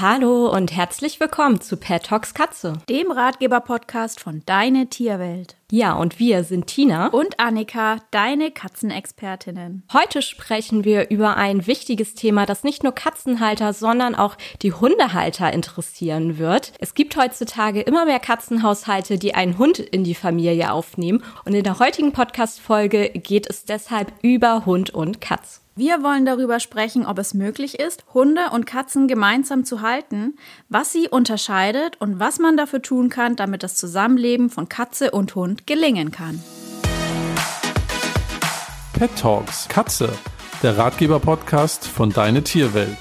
Hallo und herzlich willkommen zu Pet Talks Katze, dem Ratgeber-Podcast von Deine Tierwelt. Ja, und wir sind Tina und Annika, deine Katzenexpertinnen. Heute sprechen wir über ein wichtiges Thema, das nicht nur Katzenhalter, sondern auch die Hundehalter interessieren wird. Es gibt heutzutage immer mehr Katzenhaushalte, die einen Hund in die Familie aufnehmen. Und in der heutigen Podcast-Folge geht es deshalb über Hund und Katz. Wir wollen darüber sprechen, ob es möglich ist, Hunde und Katzen gemeinsam zu halten, was sie unterscheidet und was man dafür tun kann, damit das Zusammenleben von Katze und Hund gelingen kann. Pet Talks Katze, der Ratgeber-Podcast von Deine Tierwelt.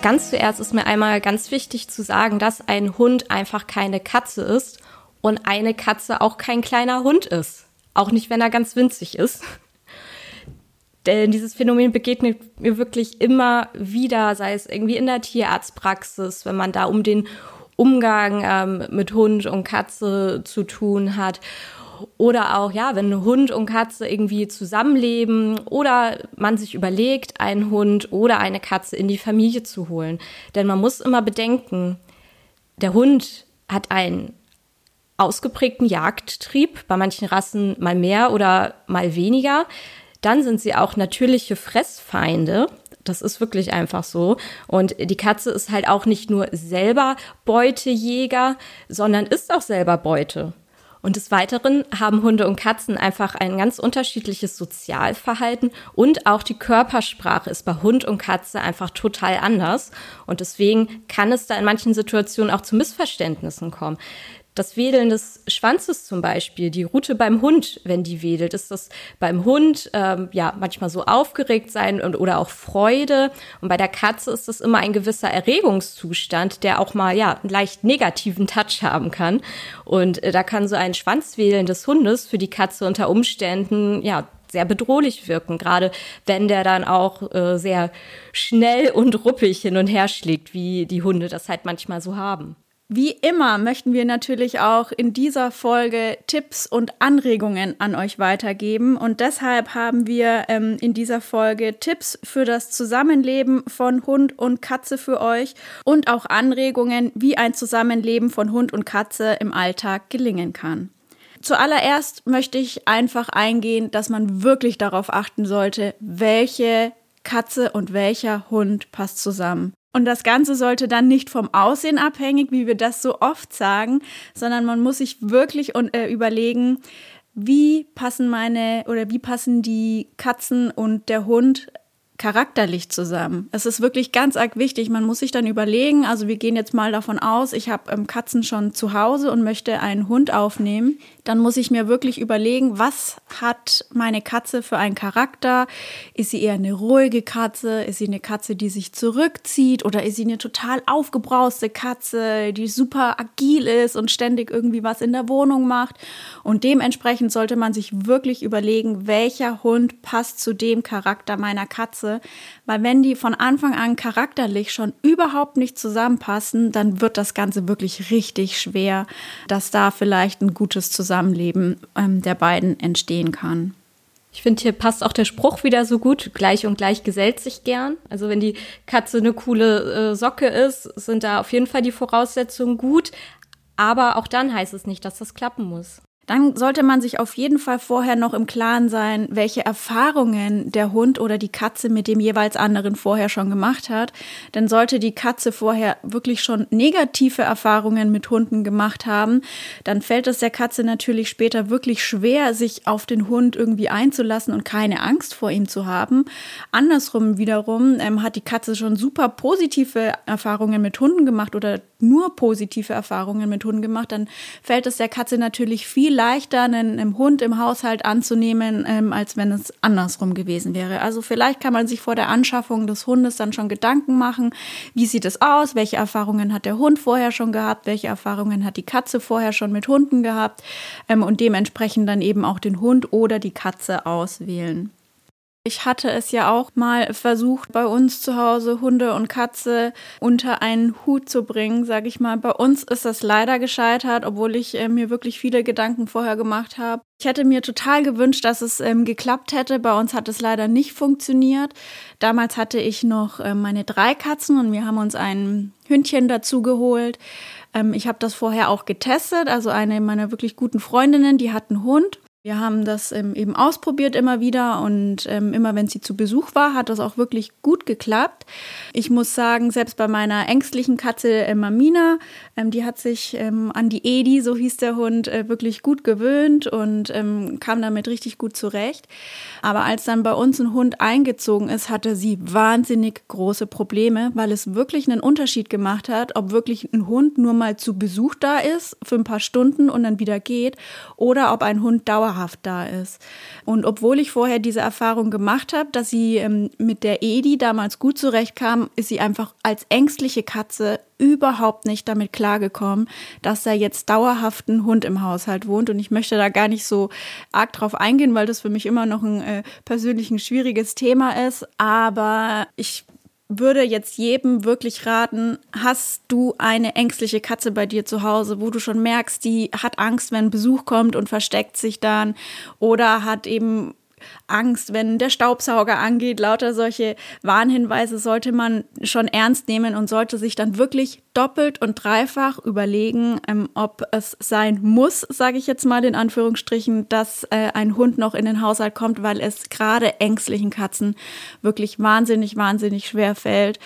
Ganz zuerst ist mir einmal ganz wichtig zu sagen, dass ein Hund einfach keine Katze ist und eine Katze auch kein kleiner Hund ist. Auch nicht, wenn er ganz winzig ist. Denn dieses Phänomen begegnet mir wirklich immer wieder, sei es irgendwie in der Tierarztpraxis, wenn man da um den Umgang ähm, mit Hund und Katze zu tun hat. Oder auch, ja, wenn Hund und Katze irgendwie zusammenleben oder man sich überlegt, einen Hund oder eine Katze in die Familie zu holen. Denn man muss immer bedenken, der Hund hat einen ausgeprägten Jagdtrieb, bei manchen Rassen mal mehr oder mal weniger. Dann sind sie auch natürliche Fressfeinde. Das ist wirklich einfach so. Und die Katze ist halt auch nicht nur selber Beutejäger, sondern ist auch selber Beute. Und des Weiteren haben Hunde und Katzen einfach ein ganz unterschiedliches Sozialverhalten und auch die Körpersprache ist bei Hund und Katze einfach total anders. Und deswegen kann es da in manchen Situationen auch zu Missverständnissen kommen. Das Wedeln des Schwanzes zum Beispiel, die Rute beim Hund, wenn die wedelt, ist das beim Hund ähm, ja manchmal so aufgeregt sein und, oder auch Freude. Und bei der Katze ist das immer ein gewisser Erregungszustand, der auch mal ja einen leicht negativen Touch haben kann. Und äh, da kann so ein Schwanzwedeln des Hundes für die Katze unter Umständen ja sehr bedrohlich wirken, gerade wenn der dann auch äh, sehr schnell und ruppig hin und her schlägt, wie die Hunde das halt manchmal so haben. Wie immer möchten wir natürlich auch in dieser Folge Tipps und Anregungen an euch weitergeben. Und deshalb haben wir ähm, in dieser Folge Tipps für das Zusammenleben von Hund und Katze für euch und auch Anregungen, wie ein Zusammenleben von Hund und Katze im Alltag gelingen kann. Zuallererst möchte ich einfach eingehen, dass man wirklich darauf achten sollte, welche Katze und welcher Hund passt zusammen. Und das Ganze sollte dann nicht vom Aussehen abhängig, wie wir das so oft sagen, sondern man muss sich wirklich äh, überlegen, wie passen meine oder wie passen die Katzen und der Hund charakterlich zusammen. Es ist wirklich ganz arg wichtig. Man muss sich dann überlegen, also wir gehen jetzt mal davon aus, ich habe ähm, Katzen schon zu Hause und möchte einen Hund aufnehmen. Dann muss ich mir wirklich überlegen, was hat meine Katze für einen Charakter? Ist sie eher eine ruhige Katze? Ist sie eine Katze, die sich zurückzieht? Oder ist sie eine total aufgebrauste Katze, die super agil ist und ständig irgendwie was in der Wohnung macht? Und dementsprechend sollte man sich wirklich überlegen, welcher Hund passt zu dem Charakter meiner Katze Klasse, weil wenn die von Anfang an charakterlich schon überhaupt nicht zusammenpassen, dann wird das Ganze wirklich richtig schwer, dass da vielleicht ein gutes Zusammenleben ähm, der beiden entstehen kann. Ich finde, hier passt auch der Spruch wieder so gut. Gleich und gleich gesellt sich gern. Also wenn die Katze eine coole äh, Socke ist, sind da auf jeden Fall die Voraussetzungen gut. Aber auch dann heißt es nicht, dass das klappen muss dann sollte man sich auf jeden Fall vorher noch im Klaren sein, welche Erfahrungen der Hund oder die Katze mit dem jeweils anderen vorher schon gemacht hat. Denn sollte die Katze vorher wirklich schon negative Erfahrungen mit Hunden gemacht haben, dann fällt es der Katze natürlich später wirklich schwer, sich auf den Hund irgendwie einzulassen und keine Angst vor ihm zu haben. Andersrum wiederum ähm, hat die Katze schon super positive Erfahrungen mit Hunden gemacht oder nur positive Erfahrungen mit Hunden gemacht, dann fällt es der Katze natürlich viel leichter, einen, einen Hund im Haushalt anzunehmen, ähm, als wenn es andersrum gewesen wäre. Also vielleicht kann man sich vor der Anschaffung des Hundes dann schon Gedanken machen, wie sieht es aus, welche Erfahrungen hat der Hund vorher schon gehabt, welche Erfahrungen hat die Katze vorher schon mit Hunden gehabt ähm, und dementsprechend dann eben auch den Hund oder die Katze auswählen. Ich hatte es ja auch mal versucht, bei uns zu Hause Hunde und Katze unter einen Hut zu bringen, sage ich mal. Bei uns ist das leider gescheitert, obwohl ich äh, mir wirklich viele Gedanken vorher gemacht habe. Ich hätte mir total gewünscht, dass es ähm, geklappt hätte. Bei uns hat es leider nicht funktioniert. Damals hatte ich noch äh, meine drei Katzen und wir haben uns ein Hündchen dazu geholt. Ähm, ich habe das vorher auch getestet. Also eine meiner wirklich guten Freundinnen, die hat einen Hund. Wir haben das ähm, eben ausprobiert immer wieder und ähm, immer wenn sie zu Besuch war, hat das auch wirklich gut geklappt. Ich muss sagen, selbst bei meiner ängstlichen Katze äh, Mamina, ähm, die hat sich ähm, an die Edi, so hieß der Hund, äh, wirklich gut gewöhnt und ähm, kam damit richtig gut zurecht. Aber als dann bei uns ein Hund eingezogen ist, hatte sie wahnsinnig große Probleme, weil es wirklich einen Unterschied gemacht hat, ob wirklich ein Hund nur mal zu Besuch da ist für ein paar Stunden und dann wieder geht oder ob ein Hund dauerhaft dauerhaft da ist. Und obwohl ich vorher diese Erfahrung gemacht habe, dass sie ähm, mit der Edi damals gut zurechtkam, ist sie einfach als ängstliche Katze überhaupt nicht damit klargekommen, dass da jetzt dauerhaft ein Hund im Haushalt wohnt. Und ich möchte da gar nicht so arg drauf eingehen, weil das für mich immer noch ein äh, persönlich ein schwieriges Thema ist. Aber ich würde jetzt jedem wirklich raten, hast du eine ängstliche Katze bei dir zu Hause, wo du schon merkst, die hat Angst, wenn Besuch kommt und versteckt sich dann oder hat eben Angst, wenn der Staubsauger angeht. Lauter solche Warnhinweise sollte man schon ernst nehmen und sollte sich dann wirklich doppelt und dreifach überlegen, ähm, ob es sein muss, sage ich jetzt mal in Anführungsstrichen, dass äh, ein Hund noch in den Haushalt kommt, weil es gerade ängstlichen Katzen wirklich wahnsinnig, wahnsinnig schwer fällt.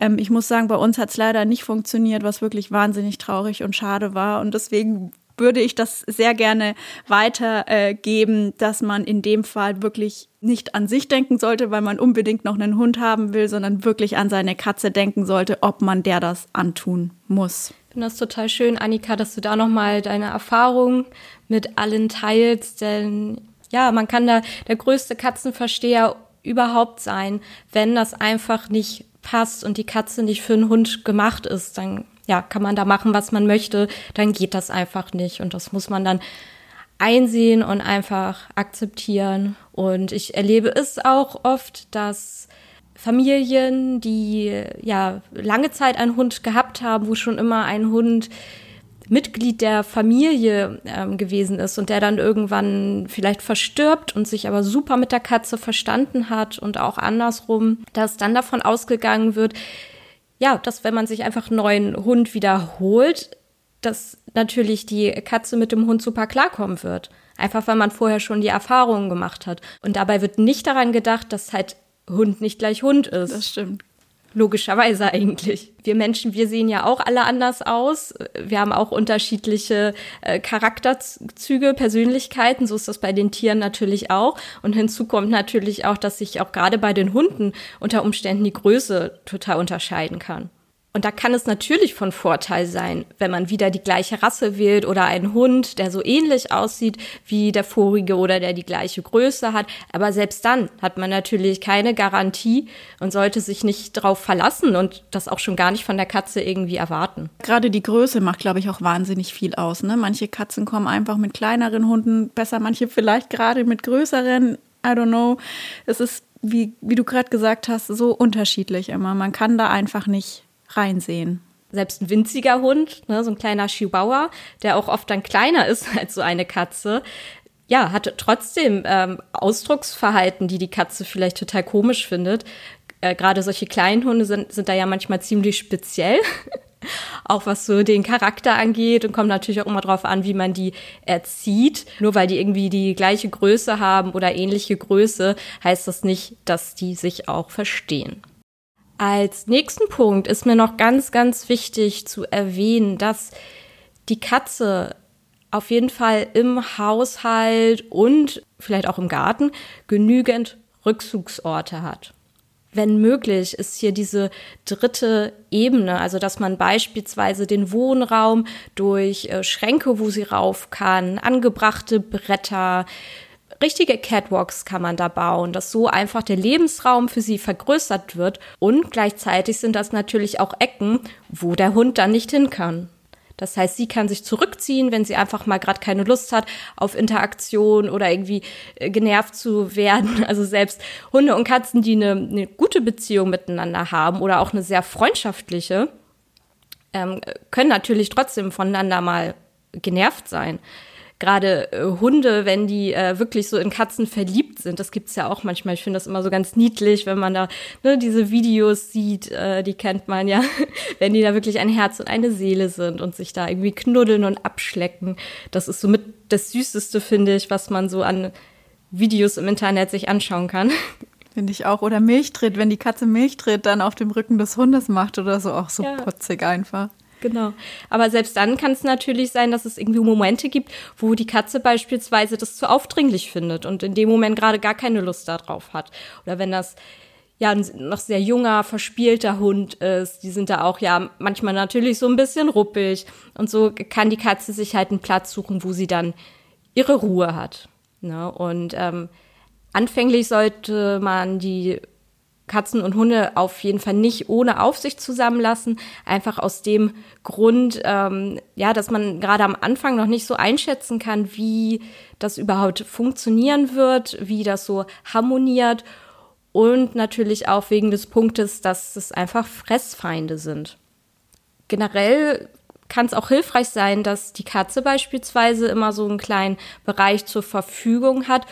Ähm, ich muss sagen, bei uns hat es leider nicht funktioniert, was wirklich wahnsinnig traurig und schade war. Und deswegen würde ich das sehr gerne weitergeben, dass man in dem Fall wirklich nicht an sich denken sollte, weil man unbedingt noch einen Hund haben will, sondern wirklich an seine Katze denken sollte, ob man der das antun muss. Ich finde das total schön, Annika, dass du da nochmal deine Erfahrung mit allen teilst, denn ja, man kann da der größte Katzenversteher überhaupt sein, wenn das einfach nicht passt und die Katze nicht für einen Hund gemacht ist, dann ja, kann man da machen, was man möchte, dann geht das einfach nicht. Und das muss man dann einsehen und einfach akzeptieren. Und ich erlebe es auch oft, dass Familien, die ja lange Zeit einen Hund gehabt haben, wo schon immer ein Hund Mitglied der Familie ähm, gewesen ist und der dann irgendwann vielleicht verstirbt und sich aber super mit der Katze verstanden hat und auch andersrum, dass dann davon ausgegangen wird, ja, dass wenn man sich einfach einen neuen Hund wiederholt, dass natürlich die Katze mit dem Hund super klarkommen wird. Einfach weil man vorher schon die Erfahrungen gemacht hat. Und dabei wird nicht daran gedacht, dass halt Hund nicht gleich Hund ist. Das stimmt. Logischerweise eigentlich. Wir Menschen, wir sehen ja auch alle anders aus. Wir haben auch unterschiedliche äh, Charakterzüge, Persönlichkeiten. So ist das bei den Tieren natürlich auch. Und hinzu kommt natürlich auch, dass sich auch gerade bei den Hunden unter Umständen die Größe total unterscheiden kann. Und da kann es natürlich von Vorteil sein, wenn man wieder die gleiche Rasse wählt oder einen Hund, der so ähnlich aussieht wie der vorige oder der die gleiche Größe hat. Aber selbst dann hat man natürlich keine Garantie und sollte sich nicht darauf verlassen und das auch schon gar nicht von der Katze irgendwie erwarten. Gerade die Größe macht, glaube ich, auch wahnsinnig viel aus. Ne? Manche Katzen kommen einfach mit kleineren Hunden besser, manche vielleicht gerade mit größeren. I don't know. Es ist, wie, wie du gerade gesagt hast, so unterschiedlich immer. Man kann da einfach nicht reinsehen. Selbst ein winziger Hund, ne, so ein kleiner Chihuahua, der auch oft dann kleiner ist als so eine Katze, ja, hat trotzdem ähm, Ausdrucksverhalten, die die Katze vielleicht total komisch findet. Äh, Gerade solche kleinen Hunde sind, sind da ja manchmal ziemlich speziell. auch was so den Charakter angeht und kommt natürlich auch immer darauf an, wie man die erzieht. Nur weil die irgendwie die gleiche Größe haben oder ähnliche Größe, heißt das nicht, dass die sich auch verstehen. Als nächsten Punkt ist mir noch ganz, ganz wichtig zu erwähnen, dass die Katze auf jeden Fall im Haushalt und vielleicht auch im Garten genügend Rückzugsorte hat. Wenn möglich ist hier diese dritte Ebene, also dass man beispielsweise den Wohnraum durch äh, Schränke, wo sie rauf kann, angebrachte Bretter, richtige Catwalks kann man da bauen, dass so einfach der Lebensraum für sie vergrößert wird und gleichzeitig sind das natürlich auch Ecken, wo der Hund dann nicht hin kann. Das heißt, sie kann sich zurückziehen, wenn sie einfach mal gerade keine Lust hat auf Interaktion oder irgendwie äh, genervt zu werden. Also selbst Hunde und Katzen, die eine, eine gute Beziehung miteinander haben oder auch eine sehr freundschaftliche, ähm, können natürlich trotzdem voneinander mal genervt sein gerade äh, Hunde, wenn die äh, wirklich so in Katzen verliebt sind, das gibt's ja auch manchmal. Ich finde das immer so ganz niedlich, wenn man da ne, diese Videos sieht, äh, die kennt man ja, wenn die da wirklich ein Herz und eine Seele sind und sich da irgendwie knuddeln und abschlecken. Das ist so mit das Süßeste, finde ich, was man so an Videos im Internet sich anschauen kann. Finde ich auch. Oder Milchtritt, wenn die Katze Milchtritt dann auf dem Rücken des Hundes macht oder so, auch so ja. putzig einfach. Genau. Aber selbst dann kann es natürlich sein, dass es irgendwie Momente gibt, wo die Katze beispielsweise das zu aufdringlich findet und in dem Moment gerade gar keine Lust darauf hat. Oder wenn das ja ein noch sehr junger, verspielter Hund ist, die sind da auch ja manchmal natürlich so ein bisschen ruppig. Und so kann die Katze sich halt einen Platz suchen, wo sie dann ihre Ruhe hat. Ne? Und ähm, anfänglich sollte man die Katzen und Hunde auf jeden Fall nicht ohne Aufsicht zusammenlassen. Einfach aus dem Grund, ähm, ja, dass man gerade am Anfang noch nicht so einschätzen kann, wie das überhaupt funktionieren wird, wie das so harmoniert. Und natürlich auch wegen des Punktes, dass es einfach Fressfeinde sind. Generell kann es auch hilfreich sein, dass die Katze beispielsweise immer so einen kleinen Bereich zur Verfügung hat,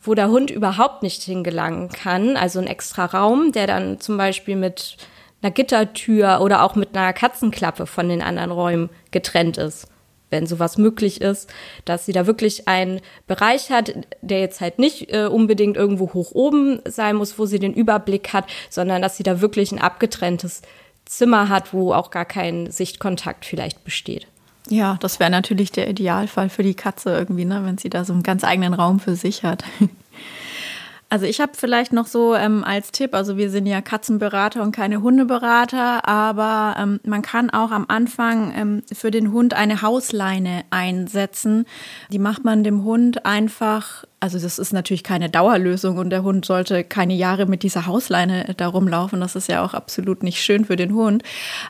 wo der Hund überhaupt nicht hingelangen kann, also ein extra Raum, der dann zum Beispiel mit einer Gittertür oder auch mit einer Katzenklappe von den anderen Räumen getrennt ist, wenn sowas möglich ist, dass sie da wirklich einen Bereich hat, der jetzt halt nicht äh, unbedingt irgendwo hoch oben sein muss, wo sie den Überblick hat, sondern dass sie da wirklich ein abgetrenntes Zimmer hat, wo auch gar kein Sichtkontakt vielleicht besteht. Ja, das wäre natürlich der Idealfall für die Katze irgendwie, ne, wenn sie da so einen ganz eigenen Raum für sich hat. Also ich habe vielleicht noch so ähm, als Tipp, also wir sind ja Katzenberater und keine Hundeberater, aber ähm, man kann auch am Anfang ähm, für den Hund eine Hausleine einsetzen. Die macht man dem Hund einfach also das ist natürlich keine Dauerlösung und der Hund sollte keine Jahre mit dieser Hausleine da rumlaufen. Das ist ja auch absolut nicht schön für den Hund.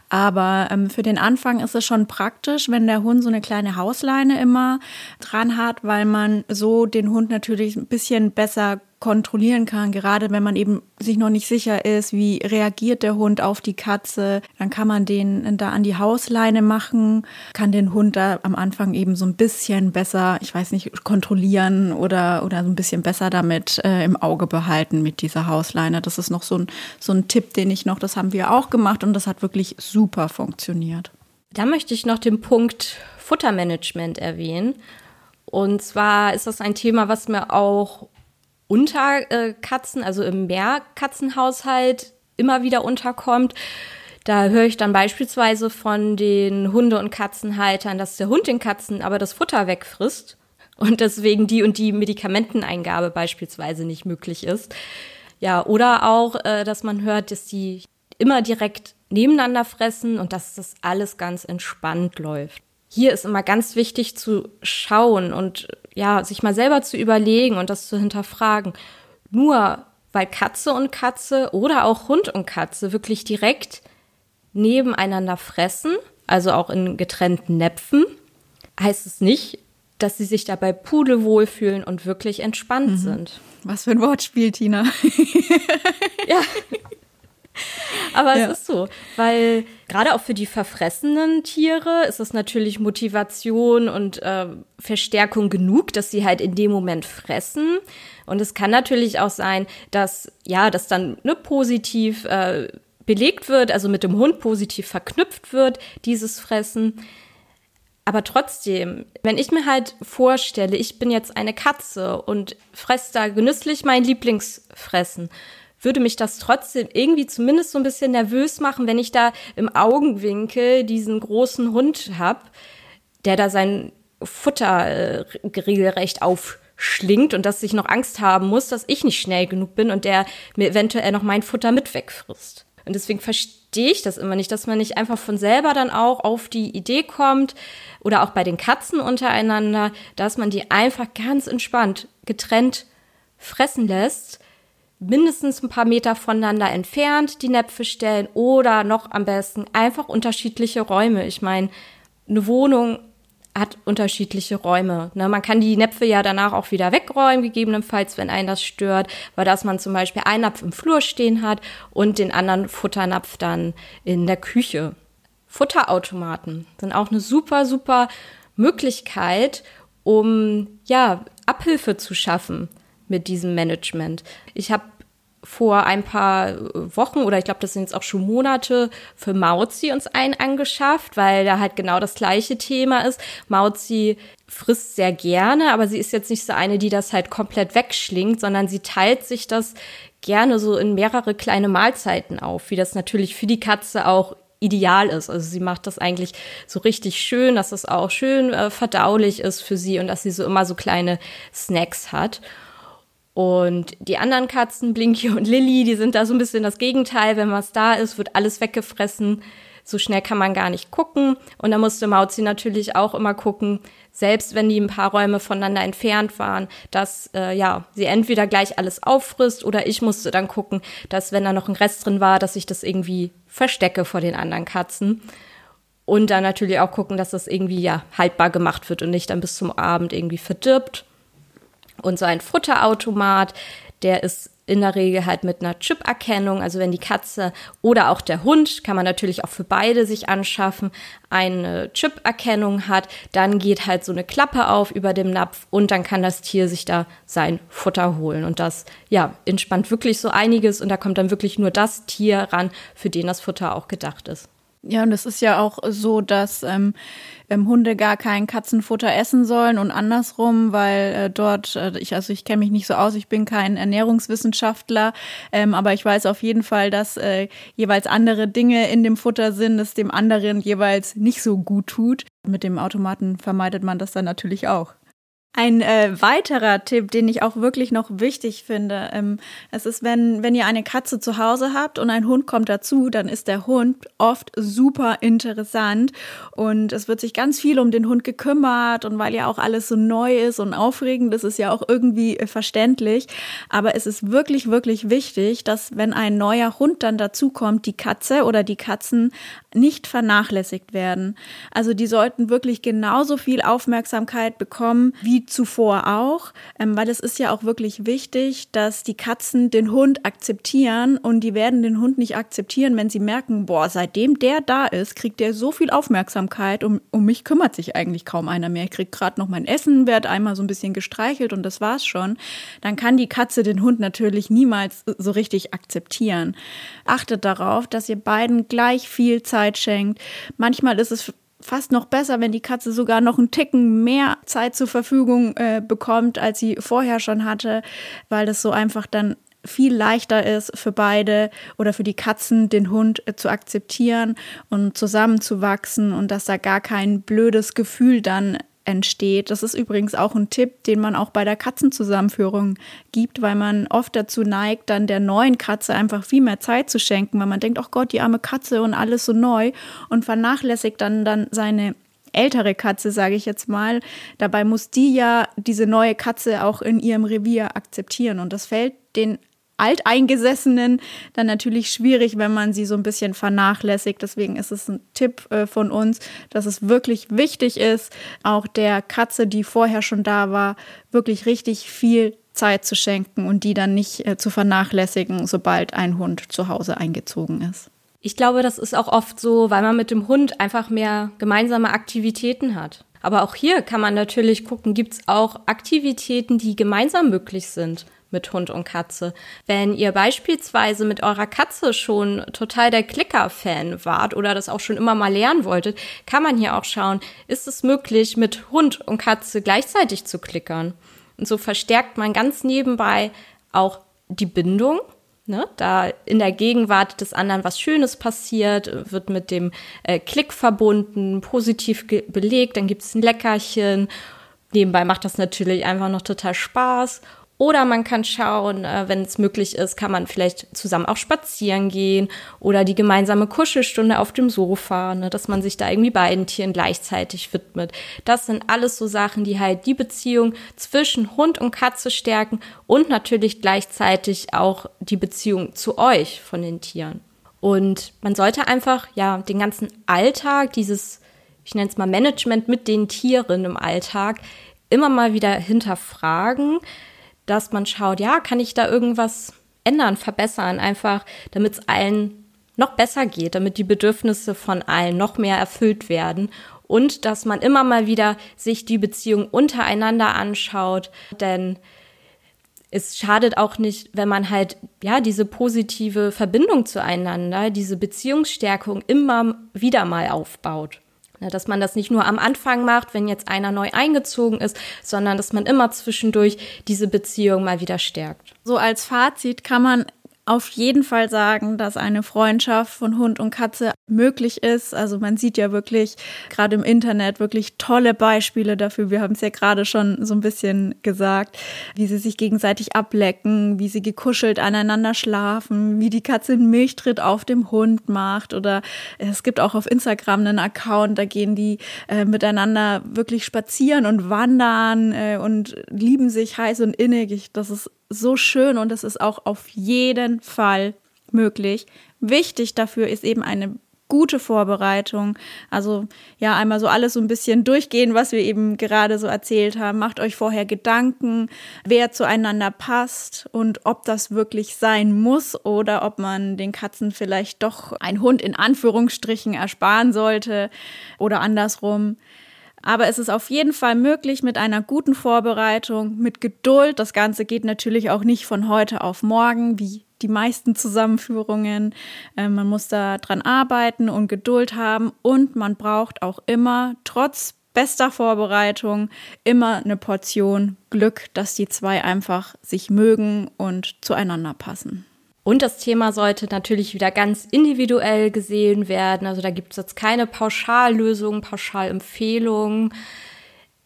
Aber ähm, für den Anfang ist es schon praktisch, wenn der Hund so eine kleine Hausleine immer dran hat, weil man so den Hund natürlich ein bisschen besser kontrollieren kann, gerade wenn man eben sich noch nicht sicher ist, wie reagiert der Hund auf die Katze, dann kann man den da an die Hausleine machen, kann den Hund da am Anfang eben so ein bisschen besser, ich weiß nicht, kontrollieren oder, oder so ein bisschen besser damit äh, im Auge behalten mit dieser Hausleine. Das ist noch so ein, so ein Tipp, den ich noch, das haben wir auch gemacht und das hat wirklich super funktioniert. Da möchte ich noch den Punkt Futtermanagement erwähnen. Und zwar ist das ein Thema, was mir auch unter äh, Katzen, also im Mehrkatzenhaushalt immer wieder unterkommt. Da höre ich dann beispielsweise von den Hunde- und Katzenhaltern, dass der Hund den Katzen aber das Futter wegfrisst und deswegen die und die Medikamenteneingabe beispielsweise nicht möglich ist. Ja, oder auch, äh, dass man hört, dass die immer direkt nebeneinander fressen und dass das alles ganz entspannt läuft hier ist immer ganz wichtig zu schauen und ja, sich mal selber zu überlegen und das zu hinterfragen. Nur weil Katze und Katze oder auch Hund und Katze wirklich direkt nebeneinander fressen, also auch in getrennten Näpfen, heißt es nicht, dass sie sich dabei pudelwohl fühlen und wirklich entspannt mhm. sind. Was für ein Wortspiel, Tina. ja. Aber ja. es ist so, weil gerade auch für die verfressenen Tiere ist es natürlich Motivation und äh, Verstärkung genug, dass sie halt in dem Moment fressen. Und es kann natürlich auch sein, dass ja, das dann ne, positiv äh, belegt wird, also mit dem Hund positiv verknüpft wird, dieses Fressen. Aber trotzdem, wenn ich mir halt vorstelle, ich bin jetzt eine Katze und fresse da genüsslich mein Lieblingsfressen würde mich das trotzdem irgendwie zumindest so ein bisschen nervös machen, wenn ich da im Augenwinkel diesen großen Hund hab, der da sein Futter äh, regelrecht aufschlingt und dass ich noch Angst haben muss, dass ich nicht schnell genug bin und der mir eventuell noch mein Futter mit wegfrisst. Und deswegen verstehe ich das immer nicht, dass man nicht einfach von selber dann auch auf die Idee kommt oder auch bei den Katzen untereinander, dass man die einfach ganz entspannt getrennt fressen lässt mindestens ein paar Meter voneinander entfernt die Näpfe stellen oder noch am besten einfach unterschiedliche Räume. Ich meine, eine Wohnung hat unterschiedliche Räume. Ne? Man kann die Näpfe ja danach auch wieder wegräumen, gegebenenfalls, wenn einen das stört, weil dass man zum Beispiel einen Napf im Flur stehen hat und den anderen Futternapf dann in der Küche. Futterautomaten sind auch eine super, super Möglichkeit, um ja Abhilfe zu schaffen mit diesem Management. Ich habe vor ein paar Wochen oder ich glaube, das sind jetzt auch schon Monate für Mauzi uns einen angeschafft, weil da halt genau das gleiche Thema ist. Mauzi frisst sehr gerne, aber sie ist jetzt nicht so eine, die das halt komplett wegschlingt, sondern sie teilt sich das gerne so in mehrere kleine Mahlzeiten auf, wie das natürlich für die Katze auch ideal ist. Also sie macht das eigentlich so richtig schön, dass es auch schön äh, verdaulich ist für sie und dass sie so immer so kleine Snacks hat. Und die anderen Katzen, Blinky und Lilly, die sind da so ein bisschen das Gegenteil. Wenn was da ist, wird alles weggefressen. So schnell kann man gar nicht gucken. Und da musste Mauzi natürlich auch immer gucken, selbst wenn die ein paar Räume voneinander entfernt waren, dass äh, ja sie entweder gleich alles auffrisst oder ich musste dann gucken, dass wenn da noch ein Rest drin war, dass ich das irgendwie verstecke vor den anderen Katzen. Und dann natürlich auch gucken, dass das irgendwie ja haltbar gemacht wird und nicht dann bis zum Abend irgendwie verdirbt. Und so ein Futterautomat, der ist in der Regel halt mit einer Chip-Erkennung, also wenn die Katze oder auch der Hund, kann man natürlich auch für beide sich anschaffen, eine Chip-Erkennung hat, dann geht halt so eine Klappe auf über dem Napf und dann kann das Tier sich da sein Futter holen. Und das, ja, entspannt wirklich so einiges und da kommt dann wirklich nur das Tier ran, für den das Futter auch gedacht ist. Ja, und es ist ja auch so, dass ähm, ähm, Hunde gar kein Katzenfutter essen sollen und andersrum, weil äh, dort, äh, ich, also ich kenne mich nicht so aus, ich bin kein Ernährungswissenschaftler, ähm, aber ich weiß auf jeden Fall, dass äh, jeweils andere Dinge in dem Futter sind, das dem anderen jeweils nicht so gut tut. Mit dem Automaten vermeidet man das dann natürlich auch. Ein äh, weiterer Tipp, den ich auch wirklich noch wichtig finde, ähm, es ist, wenn, wenn ihr eine Katze zu Hause habt und ein Hund kommt dazu, dann ist der Hund oft super interessant und es wird sich ganz viel um den Hund gekümmert und weil ja auch alles so neu ist und aufregend, das ist ja auch irgendwie äh, verständlich. Aber es ist wirklich, wirklich wichtig, dass wenn ein neuer Hund dann dazukommt, die Katze oder die Katzen nicht vernachlässigt werden. Also die sollten wirklich genauso viel Aufmerksamkeit bekommen wie zuvor auch, ähm, weil es ist ja auch wirklich wichtig, dass die Katzen den Hund akzeptieren und die werden den Hund nicht akzeptieren, wenn sie merken, boah, seitdem der da ist, kriegt der so viel Aufmerksamkeit, um, um mich kümmert sich eigentlich kaum einer mehr. Ich krieg gerade noch mein Essen, werde einmal so ein bisschen gestreichelt und das war's schon. Dann kann die Katze den Hund natürlich niemals so richtig akzeptieren. Achtet darauf, dass ihr beiden gleich viel Zeit Zeit schenkt. Manchmal ist es fast noch besser, wenn die Katze sogar noch einen Ticken mehr Zeit zur Verfügung äh, bekommt, als sie vorher schon hatte, weil das so einfach dann viel leichter ist für beide oder für die Katzen, den Hund äh, zu akzeptieren und zusammenzuwachsen und dass da gar kein blödes Gefühl dann entsteht. Das ist übrigens auch ein Tipp, den man auch bei der Katzenzusammenführung gibt, weil man oft dazu neigt, dann der neuen Katze einfach viel mehr Zeit zu schenken, weil man denkt, oh Gott, die arme Katze und alles so neu und vernachlässigt dann dann seine ältere Katze, sage ich jetzt mal. Dabei muss die ja diese neue Katze auch in ihrem Revier akzeptieren und das fällt den Alteingesessenen dann natürlich schwierig, wenn man sie so ein bisschen vernachlässigt. Deswegen ist es ein Tipp äh, von uns, dass es wirklich wichtig ist, auch der Katze, die vorher schon da war, wirklich richtig viel Zeit zu schenken und die dann nicht äh, zu vernachlässigen, sobald ein Hund zu Hause eingezogen ist. Ich glaube, das ist auch oft so, weil man mit dem Hund einfach mehr gemeinsame Aktivitäten hat. Aber auch hier kann man natürlich gucken, gibt es auch Aktivitäten, die gemeinsam möglich sind mit Hund und Katze. Wenn ihr beispielsweise mit eurer Katze schon total der Klicker-Fan wart oder das auch schon immer mal lernen wolltet, kann man hier auch schauen, ist es möglich, mit Hund und Katze gleichzeitig zu klickern. Und so verstärkt man ganz nebenbei auch die Bindung. Ne, da in der Gegenwart des anderen was Schönes passiert, wird mit dem äh, Klick verbunden, positiv belegt, dann gibt es ein Leckerchen. Nebenbei macht das natürlich einfach noch total Spaß oder man kann schauen, äh, wenn es möglich ist, kann man vielleicht zusammen auch spazieren gehen oder die gemeinsame Kuschelstunde auf dem Sofa, ne, dass man sich da irgendwie beiden Tieren gleichzeitig widmet. Das sind alles so Sachen, die halt die Beziehung zwischen Hund und Katze stärken und natürlich gleichzeitig auch die Beziehung zu euch von den Tieren. Und man sollte einfach, ja, den ganzen Alltag, dieses ich nenne es mal Management mit den Tieren im Alltag, immer mal wieder hinterfragen, dass man schaut, ja, kann ich da irgendwas ändern, verbessern, einfach damit es allen noch besser geht, damit die Bedürfnisse von allen noch mehr erfüllt werden und dass man immer mal wieder sich die Beziehung untereinander anschaut, denn es schadet auch nicht, wenn man halt, ja, diese positive Verbindung zueinander, diese Beziehungsstärkung immer wieder mal aufbaut. Dass man das nicht nur am Anfang macht, wenn jetzt einer neu eingezogen ist, sondern dass man immer zwischendurch diese Beziehung mal wieder stärkt. So als Fazit kann man auf jeden Fall sagen, dass eine Freundschaft von Hund und Katze möglich ist. Also man sieht ja wirklich gerade im Internet wirklich tolle Beispiele dafür. Wir haben es ja gerade schon so ein bisschen gesagt, wie sie sich gegenseitig ablecken, wie sie gekuschelt aneinander schlafen, wie die Katze einen Milchtritt auf dem Hund macht. Oder es gibt auch auf Instagram einen Account, da gehen die äh, miteinander wirklich spazieren und wandern äh, und lieben sich heiß und innig. Ich, das ist so schön und es ist auch auf jeden Fall möglich. Wichtig dafür ist eben eine gute Vorbereitung. Also ja, einmal so alles so ein bisschen durchgehen, was wir eben gerade so erzählt haben. Macht euch vorher Gedanken, wer zueinander passt und ob das wirklich sein muss oder ob man den Katzen vielleicht doch ein Hund in Anführungsstrichen ersparen sollte oder andersrum. Aber es ist auf jeden Fall möglich mit einer guten Vorbereitung, mit Geduld. Das Ganze geht natürlich auch nicht von heute auf morgen, wie die meisten Zusammenführungen. Äh, man muss da dran arbeiten und Geduld haben und man braucht auch immer, trotz bester Vorbereitung, immer eine Portion Glück, dass die zwei einfach sich mögen und zueinander passen. Und das Thema sollte natürlich wieder ganz individuell gesehen werden. Also da gibt es jetzt keine Pauschallösungen, Pauschalempfehlungen.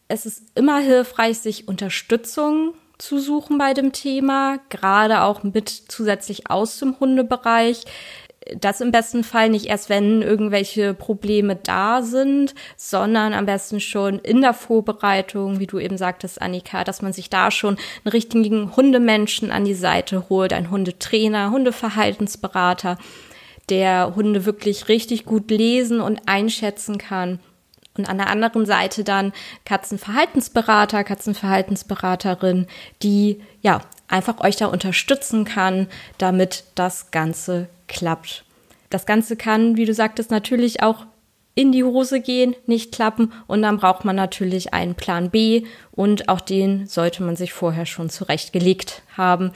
Es ist immer hilfreich, sich Unterstützung zu suchen bei dem Thema, gerade auch mit zusätzlich aus dem Hundebereich das im besten Fall nicht erst, wenn irgendwelche Probleme da sind, sondern am besten schon in der Vorbereitung, wie du eben sagtest, Annika, dass man sich da schon einen richtigen Hundemenschen an die Seite holt, einen Hundetrainer, Hundeverhaltensberater, der Hunde wirklich richtig gut lesen und einschätzen kann. Und an der anderen Seite dann Katzenverhaltensberater, Katzenverhaltensberaterin, die ja einfach euch da unterstützen kann, damit das Ganze klappt. Das Ganze kann, wie du sagtest, natürlich auch in die Hose gehen, nicht klappen und dann braucht man natürlich einen Plan B und auch den sollte man sich vorher schon zurechtgelegt haben.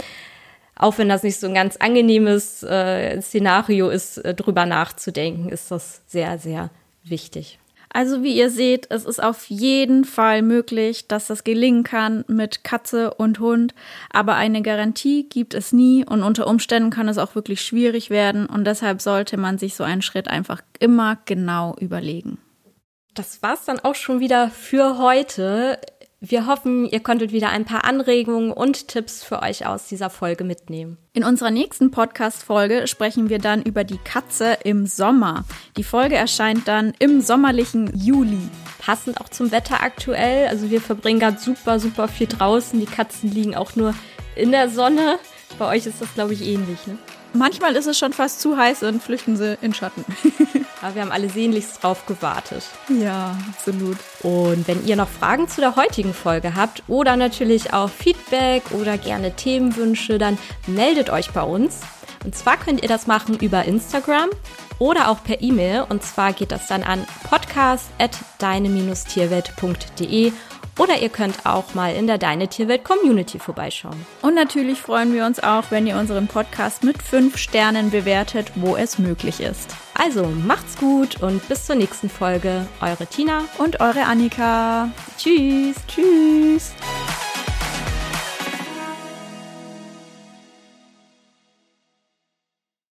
Auch wenn das nicht so ein ganz angenehmes äh, Szenario ist, äh, drüber nachzudenken, ist das sehr, sehr wichtig. Also wie ihr seht, es ist auf jeden Fall möglich, dass das gelingen kann mit Katze und Hund, aber eine Garantie gibt es nie und unter Umständen kann es auch wirklich schwierig werden und deshalb sollte man sich so einen Schritt einfach immer genau überlegen. Das war's dann auch schon wieder für heute. Wir hoffen, ihr konntet wieder ein paar Anregungen und Tipps für euch aus dieser Folge mitnehmen. In unserer nächsten Podcast-Folge sprechen wir dann über die Katze im Sommer. Die Folge erscheint dann im sommerlichen Juli. Passend auch zum Wetter aktuell. Also wir verbringen gerade super, super viel draußen. Die Katzen liegen auch nur in der Sonne. Bei euch ist das, glaube ich, ähnlich, ne? Manchmal ist es schon fast zu heiß und flüchten sie in Schatten. Aber wir haben alle sehnlichst drauf gewartet. Ja, absolut. Und wenn ihr noch Fragen zu der heutigen Folge habt oder natürlich auch Feedback oder gerne Themenwünsche, dann meldet euch bei uns. Und zwar könnt ihr das machen über Instagram oder auch per E-Mail. Und zwar geht das dann an podcast.deine-tierwelt.de oder ihr könnt auch mal in der Deine Tierwelt Community vorbeischauen. Und natürlich freuen wir uns auch, wenn ihr unseren Podcast mit fünf Sternen bewertet, wo es möglich ist. Also macht's gut und bis zur nächsten Folge. Eure Tina und eure Annika. Tschüss. Tschüss.